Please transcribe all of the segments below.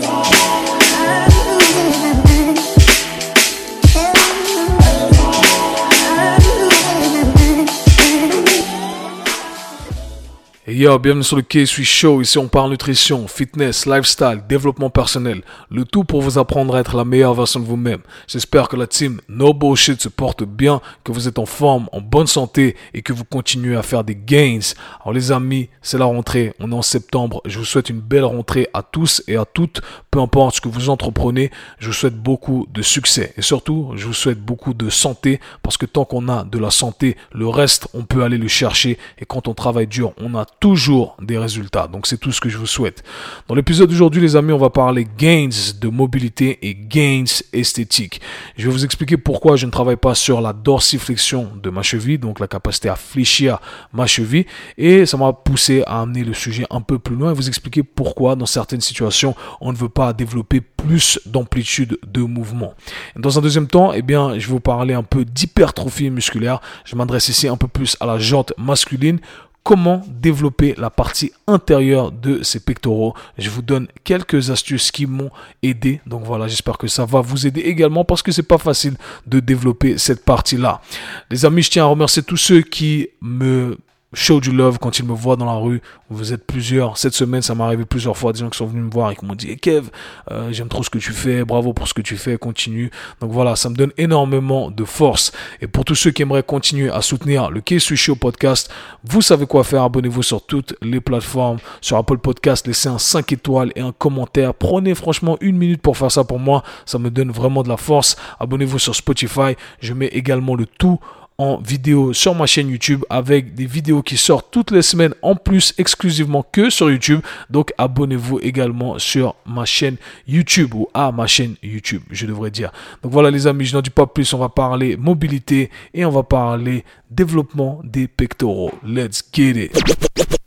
today. Yo, bienvenue sur le K-Sui Show. Ici, on parle nutrition, fitness, lifestyle, développement personnel. Le tout pour vous apprendre à être la meilleure version de vous-même. J'espère que la team No Bullshit se porte bien, que vous êtes en forme, en bonne santé et que vous continuez à faire des gains. Alors, les amis, c'est la rentrée. On est en septembre. Je vous souhaite une belle rentrée à tous et à toutes. Peu importe ce que vous entreprenez, je vous souhaite beaucoup de succès. Et surtout, je vous souhaite beaucoup de santé parce que tant qu'on a de la santé, le reste, on peut aller le chercher. Et quand on travaille dur, on a toujours des résultats. Donc c'est tout ce que je vous souhaite. Dans l'épisode d'aujourd'hui, les amis, on va parler gains de mobilité et gains esthétiques. Je vais vous expliquer pourquoi je ne travaille pas sur la dorsiflexion de ma cheville, donc la capacité à fléchir ma cheville. Et ça m'a poussé à amener le sujet un peu plus loin et vous expliquer pourquoi dans certaines situations, on ne veut pas développer plus d'amplitude de mouvement. Dans un deuxième temps, eh bien, je vais vous parler un peu d'hypertrophie musculaire. Je m'adresse ici un peu plus à la jante masculine comment développer la partie intérieure de ces pectoraux. Je vous donne quelques astuces qui m'ont aidé. Donc voilà, j'espère que ça va vous aider également parce que c'est pas facile de développer cette partie-là. Les amis, je tiens à remercier tous ceux qui me show du love quand ils me voient dans la rue. Vous êtes plusieurs. Cette semaine, ça m'est arrivé plusieurs fois. Des gens qui sont venus me voir et qui m'ont dit Kev, euh, j'aime trop ce que tu fais. Bravo pour ce que tu fais. Continue. Donc voilà, ça me donne énormément de force. Et pour tous ceux qui aimeraient continuer à soutenir le K Show podcast, vous savez quoi faire. Abonnez-vous sur toutes les plateformes. Sur Apple Podcast, laissez un 5 étoiles et un commentaire. Prenez franchement une minute pour faire ça pour moi. Ça me donne vraiment de la force. Abonnez-vous sur Spotify. Je mets également le tout en vidéo sur ma chaîne YouTube avec des vidéos qui sortent toutes les semaines en plus exclusivement que sur YouTube. Donc abonnez-vous également sur ma chaîne YouTube ou à ma chaîne YouTube, je devrais dire. Donc voilà les amis, je n'en dis pas plus, on va parler mobilité et on va parler développement des pectoraux. Let's get it.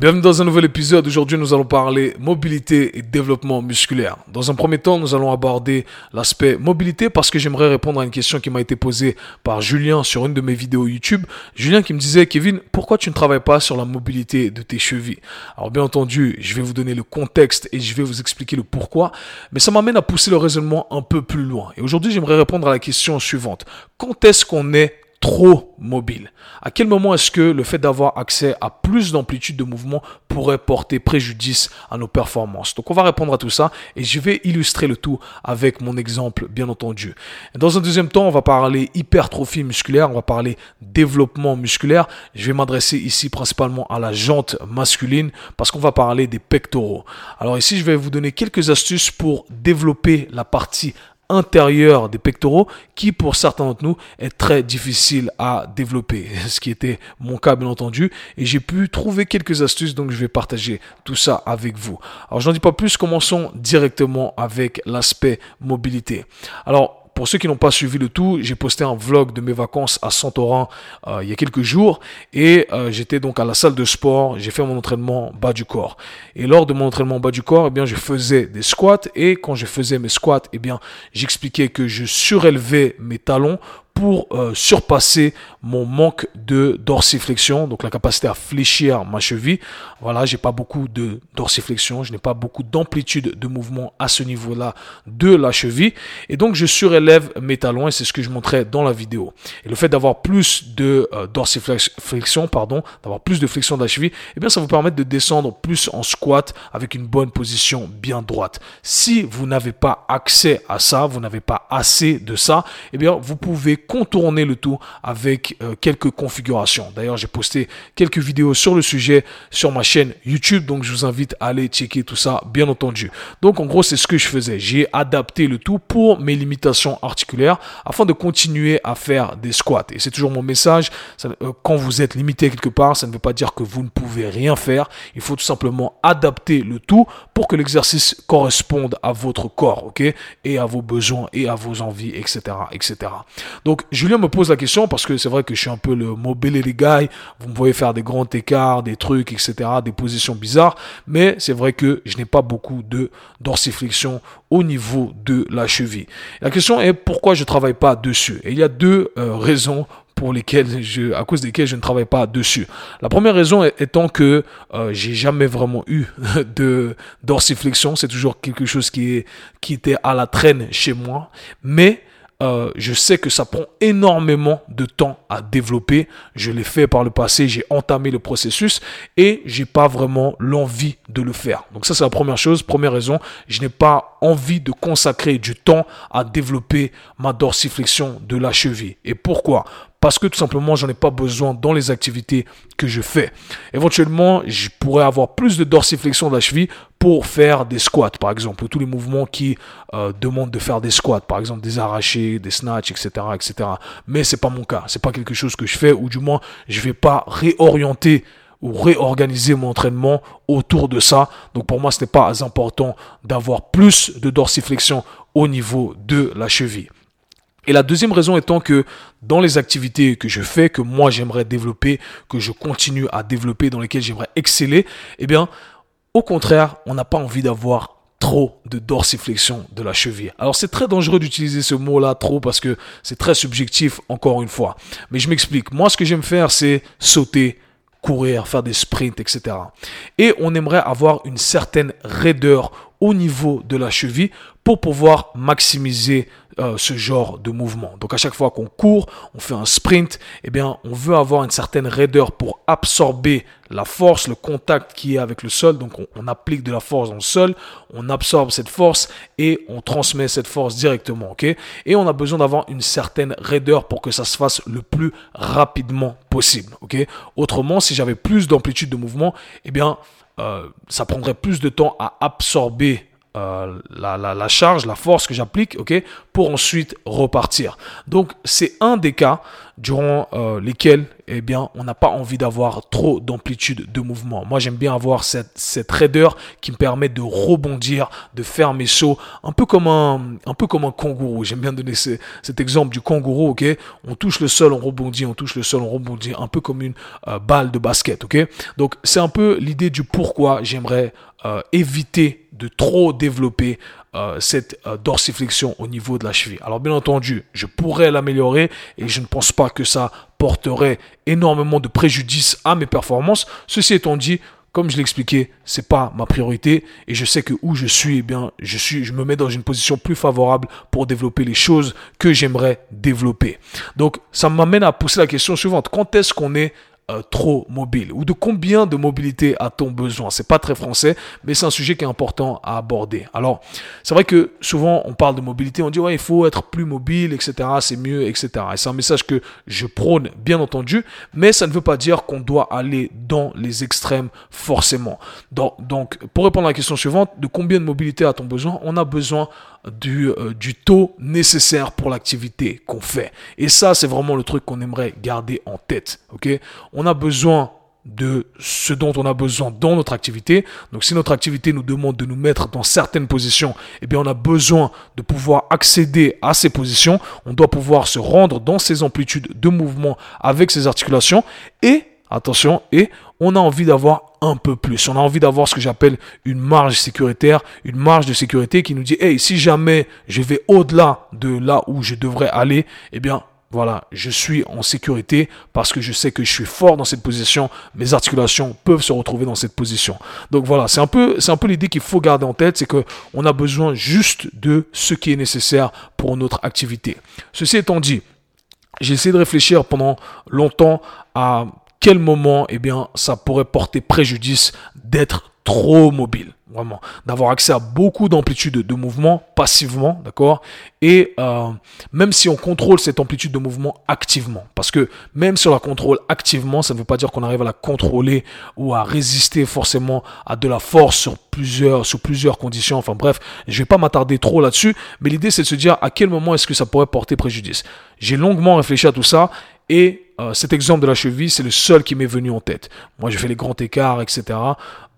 Bienvenue dans un nouvel épisode. Aujourd'hui, nous allons parler mobilité et développement musculaire. Dans un premier temps, nous allons aborder l'aspect mobilité parce que j'aimerais répondre à une question qui m'a été posée par Julien sur une de mes vidéos YouTube. Julien qui me disait, Kevin, pourquoi tu ne travailles pas sur la mobilité de tes chevilles? Alors bien entendu, je vais vous donner le contexte et je vais vous expliquer le pourquoi, mais ça m'amène à pousser le raisonnement un peu plus loin. Et aujourd'hui, j'aimerais répondre à la question suivante. Quand est-ce qu'on est trop mobile À quel moment est-ce que le fait d'avoir accès à plus d'amplitude de mouvement pourrait porter préjudice à nos performances? Donc on va répondre à tout ça et je vais illustrer le tout avec mon exemple bien entendu. Dans un deuxième temps, on va parler hypertrophie musculaire, on va parler développement musculaire. Je vais m'adresser ici principalement à la jante masculine parce qu'on va parler des pectoraux. Alors ici, je vais vous donner quelques astuces pour développer la partie intérieur des pectoraux qui pour certains d'entre nous est très difficile à développer, ce qui était mon cas bien entendu et j'ai pu trouver quelques astuces donc je vais partager tout ça avec vous. Alors j'en dis pas plus, commençons directement avec l'aspect mobilité. Alors pour ceux qui n'ont pas suivi le tout, j'ai posté un vlog de mes vacances à Santorin euh, il y a quelques jours. Et euh, j'étais donc à la salle de sport, j'ai fait mon entraînement bas du corps. Et lors de mon entraînement bas du corps, eh bien je faisais des squats. Et quand je faisais mes squats, eh bien j'expliquais que je surélevais mes talons pour euh, surpasser mon manque de dorsiflexion, donc la capacité à fléchir ma cheville. Voilà, j'ai pas beaucoup de dorsiflexion, je n'ai pas beaucoup d'amplitude de mouvement à ce niveau-là de la cheville, et donc je surélève mes talons et c'est ce que je montrais dans la vidéo. Et le fait d'avoir plus de euh, dorsiflexion, pardon, d'avoir plus de flexion de la cheville, eh bien ça vous permet de descendre plus en squat avec une bonne position bien droite. Si vous n'avez pas accès à ça, vous n'avez pas assez de ça, eh bien vous pouvez contourner le tout avec euh, quelques configurations. D'ailleurs, j'ai posté quelques vidéos sur le sujet sur ma chaîne YouTube, donc je vous invite à aller checker tout ça, bien entendu. Donc en gros, c'est ce que je faisais. J'ai adapté le tout pour mes limitations articulaires afin de continuer à faire des squats. Et c'est toujours mon message, euh, quand vous êtes limité quelque part, ça ne veut pas dire que vous ne pouvez rien faire. Il faut tout simplement adapter le tout pour que l'exercice corresponde à votre corps, ok, et à vos besoins et à vos envies, etc., etc. Donc donc, Julien me pose la question parce que c'est vrai que je suis un peu le mobility guy. Vous me voyez faire des grands écarts, des trucs, etc., des positions bizarres. Mais c'est vrai que je n'ai pas beaucoup de dorsiflexion au niveau de la cheville. La question est pourquoi je travaille pas dessus? Et il y a deux euh, raisons pour lesquelles je, à cause desquelles je ne travaille pas dessus. La première raison étant que euh, j'ai jamais vraiment eu de dorsiflexion. C'est toujours quelque chose qui qui était à la traîne chez moi, mais euh, je sais que ça prend énormément de temps à développer. Je l'ai fait par le passé, j'ai entamé le processus et j'ai pas vraiment l'envie de le faire. Donc ça c'est la première chose, première raison, je n'ai pas envie de consacrer du temps à développer ma dorsiflexion de la cheville. Et pourquoi? Parce que tout simplement j'en ai pas besoin dans les activités que je fais. Éventuellement, je pourrais avoir plus de dorsiflexion de la cheville pour faire des squats, par exemple, tous les mouvements qui euh, demandent de faire des squats, par exemple des arrachés, des snatchs, etc., etc. Mais c'est pas mon cas, c'est pas quelque chose que je fais, ou du moins je vais pas réorienter ou réorganiser mon entraînement autour de ça. Donc pour moi, ce n'est pas important d'avoir plus de dorsiflexion au niveau de la cheville. Et la deuxième raison étant que dans les activités que je fais, que moi j'aimerais développer, que je continue à développer, dans lesquelles j'aimerais exceller, eh bien, au contraire, on n'a pas envie d'avoir trop de dorsiflexion de la cheville. Alors c'est très dangereux d'utiliser ce mot-là trop parce que c'est très subjectif encore une fois. Mais je m'explique. Moi ce que j'aime faire c'est sauter, courir, faire des sprints, etc. Et on aimerait avoir une certaine raideur au niveau de la cheville pour pouvoir maximiser euh, ce genre de mouvement. Donc à chaque fois qu'on court, on fait un sprint, eh bien on veut avoir une certaine raideur pour absorber la force, le contact qui est avec le sol. Donc on, applique de la force dans le sol, on absorbe cette force et on transmet cette force directement. ok? Et on a besoin d'avoir une certaine raideur pour que ça se fasse le plus rapidement possible. ok? Autrement, si j'avais plus d'amplitude de mouvement, eh bien euh, ça prendrait plus de temps à absorber euh, la, charge, la force que j'applique, ok, pour ensuite repartir. Donc c'est un des cas durant euh, lesquels, eh bien, on n'a pas envie d'avoir trop d'amplitude de mouvement. Moi, j'aime bien avoir cette, raideur qui me permet de rebondir, de faire mes sauts, un peu comme un, un kangourou. J'aime bien donner cet exemple du kangourou, ok. On touche le sol, on rebondit, on touche le sol, on rebondit, un peu comme une euh, balle de basket, ok. Donc c'est un peu l'idée du pourquoi j'aimerais éviter de trop développer euh, cette euh, dorsiflexion au niveau de la cheville. Alors bien entendu, je pourrais l'améliorer et je ne pense pas que ça porterait énormément de préjudice à mes performances. Ceci étant dit, comme je l'ai expliqué, c'est pas ma priorité et je sais que où je suis, eh bien, je suis, je me mets dans une position plus favorable pour développer les choses que j'aimerais développer. Donc, ça m'amène à pousser la question suivante. Quand est-ce qu'on est euh, trop mobile ou de combien de mobilité a-t-on besoin? C'est pas très français, mais c'est un sujet qui est important à aborder. Alors, c'est vrai que souvent on parle de mobilité, on dit ouais il faut être plus mobile, etc. C'est mieux, etc. Et c'est un message que je prône, bien entendu, mais ça ne veut pas dire qu'on doit aller dans les extrêmes forcément. Donc, pour répondre à la question suivante, de combien de mobilité a-t-on besoin? On a besoin du, euh, du taux nécessaire pour l'activité qu'on fait. Et ça, c'est vraiment le truc qu'on aimerait garder en tête. Ok? A besoin de ce dont on a besoin dans notre activité. Donc si notre activité nous demande de nous mettre dans certaines positions, eh bien on a besoin de pouvoir accéder à ces positions. On doit pouvoir se rendre dans ces amplitudes de mouvement avec ces articulations et attention et on a envie d'avoir un peu plus. On a envie d'avoir ce que j'appelle une marge sécuritaire, une marge de sécurité qui nous dit, hey, si jamais je vais au-delà de là où je devrais aller, eh bien, voilà, je suis en sécurité parce que je sais que je suis fort dans cette position. Mes articulations peuvent se retrouver dans cette position. Donc voilà, c'est un peu, c'est un peu l'idée qu'il faut garder en tête, c'est que on a besoin juste de ce qui est nécessaire pour notre activité. Ceci étant dit, j'ai essayé de réfléchir pendant longtemps à quel moment, eh bien, ça pourrait porter préjudice d'être trop mobile, vraiment, d'avoir accès à beaucoup d'amplitude de mouvement passivement, d'accord? Et euh, même si on contrôle cette amplitude de mouvement activement, parce que même si on la contrôle activement, ça ne veut pas dire qu'on arrive à la contrôler ou à résister forcément à de la force sur plusieurs, sous plusieurs conditions. Enfin bref, je vais pas m'attarder trop là-dessus, mais l'idée c'est de se dire à quel moment est-ce que ça pourrait porter préjudice. J'ai longuement réfléchi à tout ça et euh, cet exemple de la cheville, c'est le seul qui m'est venu en tête. Moi, je fais les grands écarts, etc.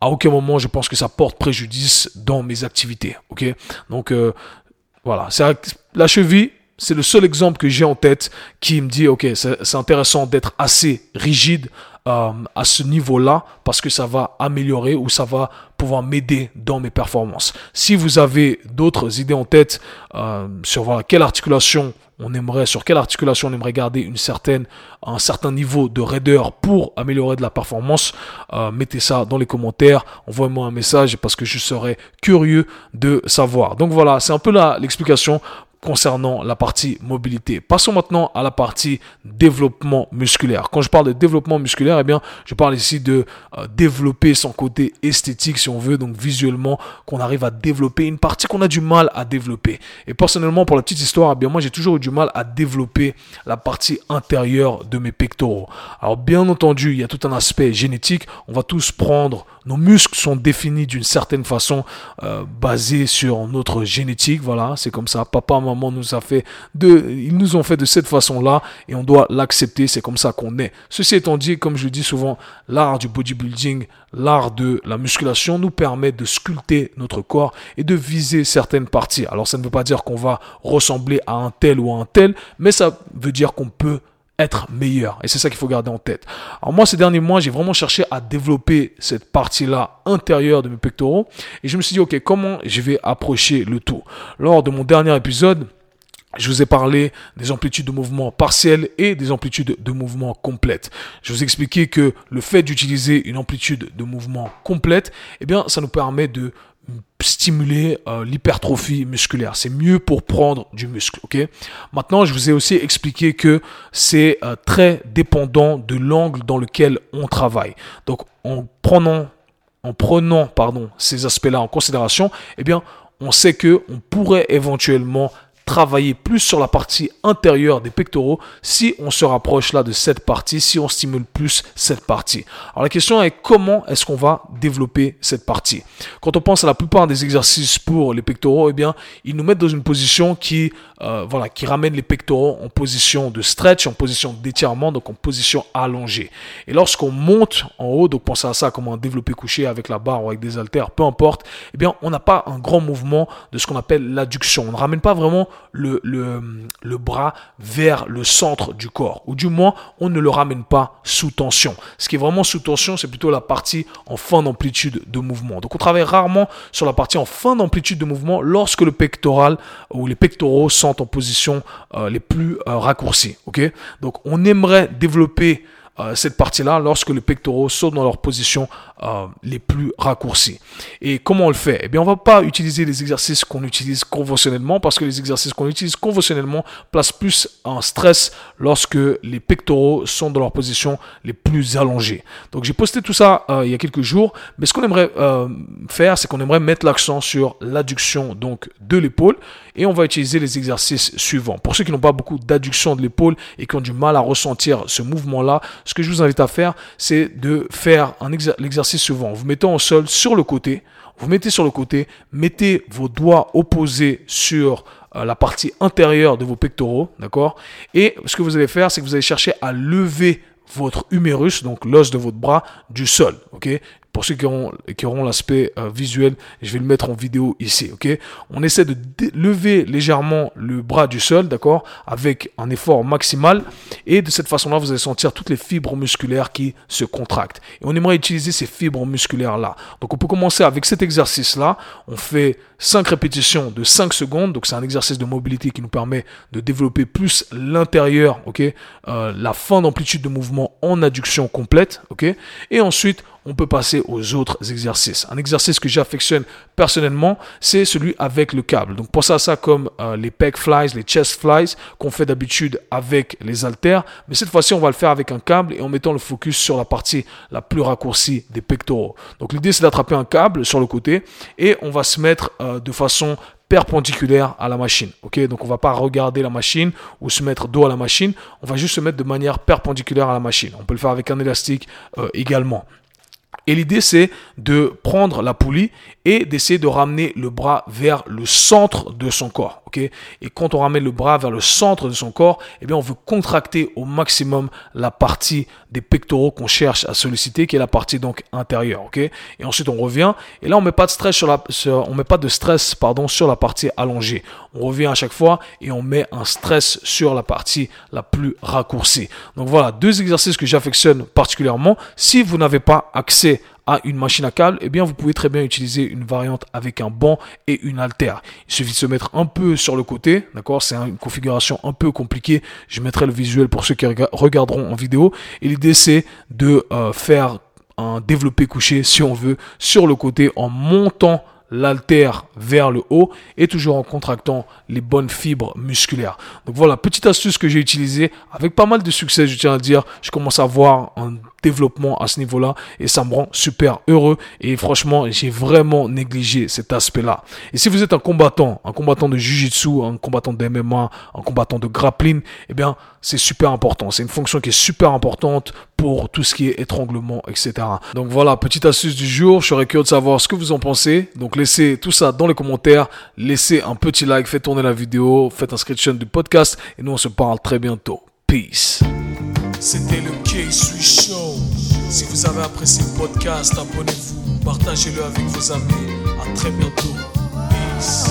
À aucun moment, je pense que ça porte préjudice dans mes activités. Ok? Donc, euh, voilà. La cheville, c'est le seul exemple que j'ai en tête qui me dit, ok, c'est intéressant d'être assez rigide euh, à ce niveau-là parce que ça va améliorer ou ça va pouvoir m'aider dans mes performances. Si vous avez d'autres idées en tête euh, sur quelle articulation on aimerait, sur quelle articulation on aimerait garder une certaine, un certain niveau de raideur pour améliorer de la performance, euh, mettez ça dans les commentaires, envoyez-moi un message parce que je serais curieux de savoir. Donc voilà, c'est un peu l'explication concernant la partie mobilité. Passons maintenant à la partie développement musculaire. Quand je parle de développement musculaire, eh bien, je parle ici de euh, développer son côté esthétique, si on veut, donc visuellement, qu'on arrive à développer une partie qu'on a du mal à développer. Et personnellement, pour la petite histoire, eh bien, moi, j'ai toujours eu du mal à développer la partie intérieure de mes pectoraux. Alors, bien entendu, il y a tout un aspect génétique. On va tous prendre nos muscles sont définis d'une certaine façon, euh, basée sur notre génétique. Voilà, c'est comme ça. Papa, maman nous a fait de, ils nous ont fait de cette façon-là et on doit l'accepter. C'est comme ça qu'on est. Ceci étant dit, comme je dis souvent, l'art du bodybuilding, l'art de la musculation nous permet de sculpter notre corps et de viser certaines parties. Alors, ça ne veut pas dire qu'on va ressembler à un tel ou à un tel, mais ça veut dire qu'on peut être meilleur. Et c'est ça qu'il faut garder en tête. Alors moi, ces derniers mois, j'ai vraiment cherché à développer cette partie-là intérieure de mes pectoraux. Et je me suis dit, OK, comment je vais approcher le tout? Lors de mon dernier épisode, je vous ai parlé des amplitudes de mouvement partielles et des amplitudes de mouvement complètes. Je vous ai expliqué que le fait d'utiliser une amplitude de mouvement complète, eh bien, ça nous permet de stimuler euh, l'hypertrophie musculaire. C'est mieux pour prendre du muscle. Ok? Maintenant, je vous ai aussi expliqué que c'est euh, très dépendant de l'angle dans lequel on travaille. Donc, en prenant, en prenant pardon ces aspects-là en considération, eh bien, on sait que on pourrait éventuellement travailler plus sur la partie intérieure des pectoraux si on se rapproche là de cette partie, si on stimule plus cette partie. Alors la question est comment est-ce qu'on va développer cette partie? Quand on pense à la plupart des exercices pour les pectoraux, eh bien, ils nous mettent dans une position qui, euh, voilà, qui ramène les pectoraux en position de stretch, en position d'étirement, donc en position allongée. Et lorsqu'on monte en haut, donc pensez à ça comme un développé couché avec la barre ou avec des haltères, peu importe, eh bien, on n'a pas un grand mouvement de ce qu'on appelle l'adduction. On ne ramène pas vraiment le, bras vers le centre du corps. Ou du moins, on ne le ramène pas sous tension. Ce qui est vraiment sous tension, c'est plutôt la partie en fin d'amplitude de mouvement. Donc on travaille rarement sur la partie en fin d'amplitude de mouvement lorsque le pectoral ou les pectoraux sont en position euh, les plus euh, raccourcis. ok? Donc on aimerait développer euh, cette partie-là lorsque les pectoraux sont dans leur position euh, les plus raccourcis. Et comment on le fait? Eh bien, on va pas utiliser les exercices qu'on utilise conventionnellement parce que les exercices qu'on utilise conventionnellement placent plus en stress lorsque les pectoraux sont dans leur position les plus allongées. Donc, j'ai posté tout ça euh, il y a quelques jours, mais ce qu'on aimerait faire, c'est qu'on aimerait mettre l'accent sur l'adduction donc de l'épaule et on va utiliser les exercices suivants. Pour ceux qui n'ont pas beaucoup d'adduction de l'épaule et qui ont du mal à ressentir ce mouvement-là, ce que je vous invite à faire, c'est de faire l'exercice suivant. Vous mettez en sol sur le côté, vous mettez sur le côté, mettez vos doigts opposés sur euh, la partie intérieure de vos pectoraux, d'accord? Et ce que vous allez faire, c'est que vous allez chercher à lever votre humérus, donc l'os de votre bras, du sol. ok? Pour ceux qui auront, l'aspect euh, visuel, je vais le mettre en vidéo ici, On essaie de lever légèrement le bras du sol, d'accord? Avec un effort maximal. Et de cette façon-là, vous allez sentir toutes les fibres musculaires qui se contractent. Et on aimerait utiliser ces fibres musculaires-là. Donc on peut commencer avec cet exercice-là. On fait 5 répétitions de 5 secondes. Donc c'est un exercice de mobilité qui nous permet de développer plus l'intérieur, euh, La fin d'amplitude de mouvement en adduction complète, Et ensuite, on peut passer aux autres exercices. Un exercice que j'affectionne personnellement, c'est celui avec le câble. Donc pensez à ça comme euh, les pec flies, les chest flies qu'on fait d'habitude avec les haltères, mais cette fois-ci on va le faire avec un câble et en mettant le focus sur la partie la plus raccourcie des pectoraux. Donc l'idée c'est d'attraper un câble sur le côté et on va se mettre euh, de façon perpendiculaire à la machine. Ok, donc on va pas regarder la machine ou se mettre dos à la machine. On va juste se mettre de manière perpendiculaire à la machine. On peut le faire avec un élastique euh, également. Et l'idée, c'est de prendre la poulie et d'essayer de ramener le bras vers le centre de son corps. et quand on ramène le bras vers le centre de son corps, eh bien, on veut contracter au maximum la partie des pectoraux qu'on cherche à solliciter, qui est la partie donc intérieure. et ensuite, on revient. Et là, on met pas de stress met pas de stress, sur la partie allongée. On revient à chaque fois et on met un stress sur la partie la plus raccourcie. Donc voilà, deux exercices que j'affectionne particulièrement. Si vous n'avez pas accès à une machine à câble, eh bien vous pouvez très bien utiliser une variante avec un banc et une haltère. Il suffit de se mettre un peu sur le côté, d'accord? C'est une configuration un peu compliquée. Je mettrai le visuel pour ceux qui regarderont en vidéo. Et l'idée c'est de euh, faire un développé couché, si on veut, sur le côté en montant l'altère vers le haut et toujours en contractant les bonnes fibres musculaires. Donc voilà, petite astuce que j'ai utilisée avec pas mal de succès, je tiens à dire. Je commence à voir un développement à ce niveau-là et ça me rend super heureux et franchement j'ai vraiment négligé cet aspect-là. Et si vous êtes un combattant, un combattant de Jiu-Jitsu, un combattant de MMA, un combattant de grappling, eh bien c'est super important. C'est une fonction qui est super importante pour tout ce qui est étranglement, etc. Donc voilà, petite astuce du jour. Je serais curieux de savoir ce que vous en pensez. Donc laissez tout ça dans les commentaires. Laissez un petit like, faites tourner la vidéo, faites un screenshot du podcast et nous on se parle très bientôt. Peace. C'était le K-Swiss Show. Si vous avez apprécié le podcast, abonnez-vous, partagez-le avec vos amis. À très bientôt. Peace.